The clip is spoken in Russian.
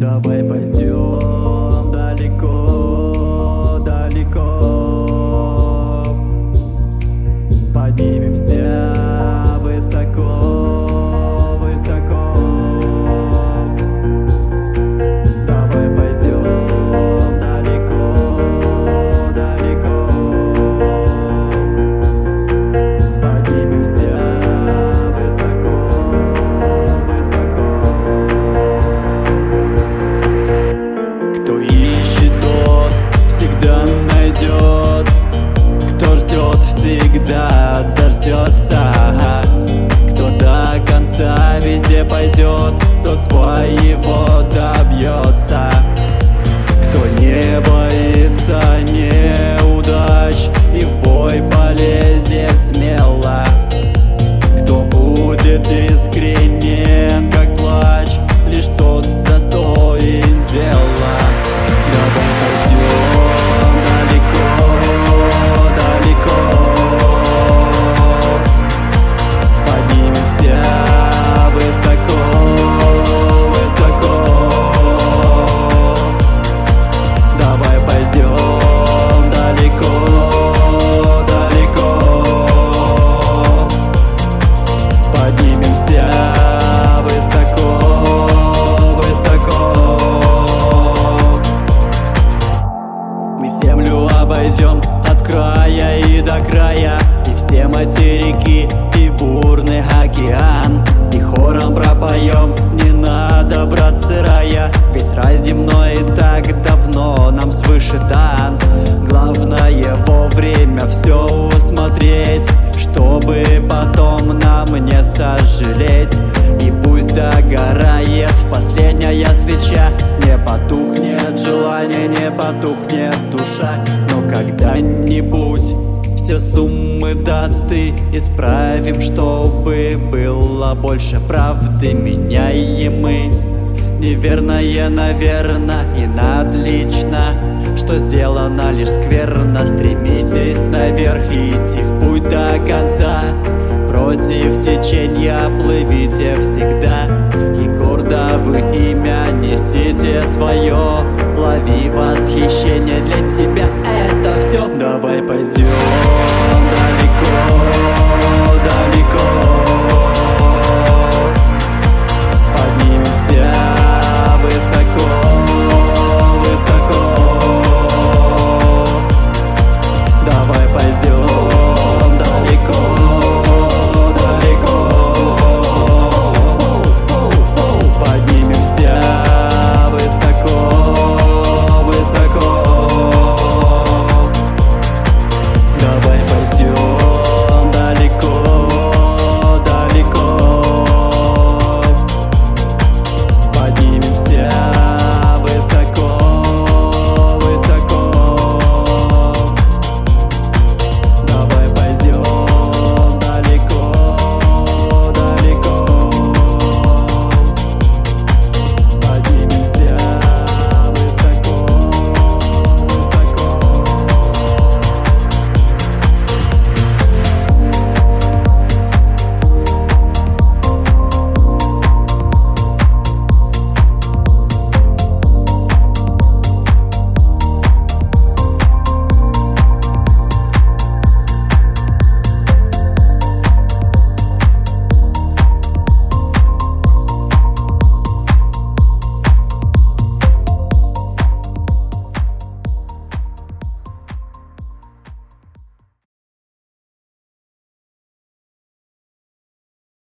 Давай пойдем далеко, обойдем от края и до края. И все материки, и бурный океан. И хором пропоем, не надо, братцы, рая Ведь рай земной так давно нам свыше дан. Главное вовремя все усмотреть Чтобы потом нам не сожалеть. И пусть догорает последняя свеча Не потухнет желание, не потухнет душа. Но когда-нибудь все суммы даты Исправим, чтобы было больше правды. Меняемы Неверное, наверно, и надлично. Что сделано лишь скверно Стремитесь наверх и идти в путь до конца. Против течения плывите всегда И гордо вы имя несите свое Лови восхищение для тебя пойдем